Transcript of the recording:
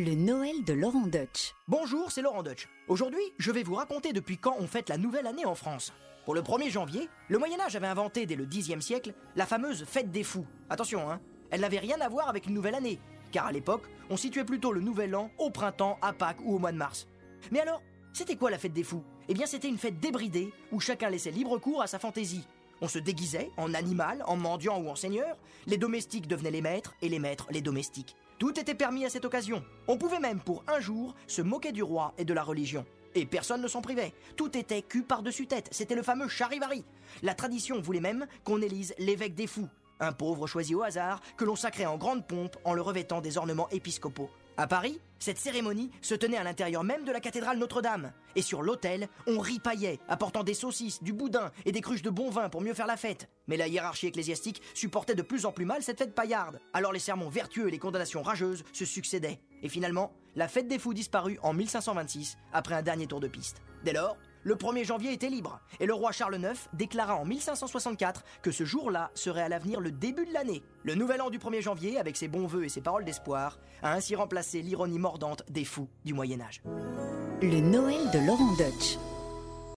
Le Noël de Laurent Deutsch. Bonjour, c'est Laurent Deutsch. Aujourd'hui, je vais vous raconter depuis quand on fête la nouvelle année en France. Pour le 1er janvier, le Moyen-Âge avait inventé dès le Xe siècle la fameuse fête des fous. Attention, hein, elle n'avait rien à voir avec une nouvelle année, car à l'époque, on situait plutôt le nouvel an au printemps, à Pâques ou au mois de mars. Mais alors, c'était quoi la fête des fous? Eh bien, c'était une fête débridée où chacun laissait libre cours à sa fantaisie. On se déguisait en animal, en mendiant ou en seigneur, les domestiques devenaient les maîtres et les maîtres les domestiques. Tout était permis à cette occasion. On pouvait même, pour un jour, se moquer du roi et de la religion. Et personne ne s'en privait. Tout était cul par-dessus tête. C'était le fameux charivari. La tradition voulait même qu'on élise l'évêque des fous, un pauvre choisi au hasard que l'on sacrait en grande pompe en le revêtant des ornements épiscopaux. À Paris, cette cérémonie se tenait à l'intérieur même de la cathédrale Notre-Dame. Et sur l'autel, on ripaillait, apportant des saucisses, du boudin et des cruches de bon vin pour mieux faire la fête. Mais la hiérarchie ecclésiastique supportait de plus en plus mal cette fête paillarde. Alors les sermons vertueux et les condamnations rageuses se succédaient. Et finalement, la fête des fous disparut en 1526, après un dernier tour de piste. Dès lors, le 1er janvier était libre, et le roi Charles IX déclara en 1564 que ce jour-là serait à l'avenir le début de l'année. Le nouvel an du 1er janvier, avec ses bons voeux et ses paroles d'espoir, a ainsi remplacé l'ironie mordante des fous du Moyen Âge. Le Noël de Laurent Deutsch.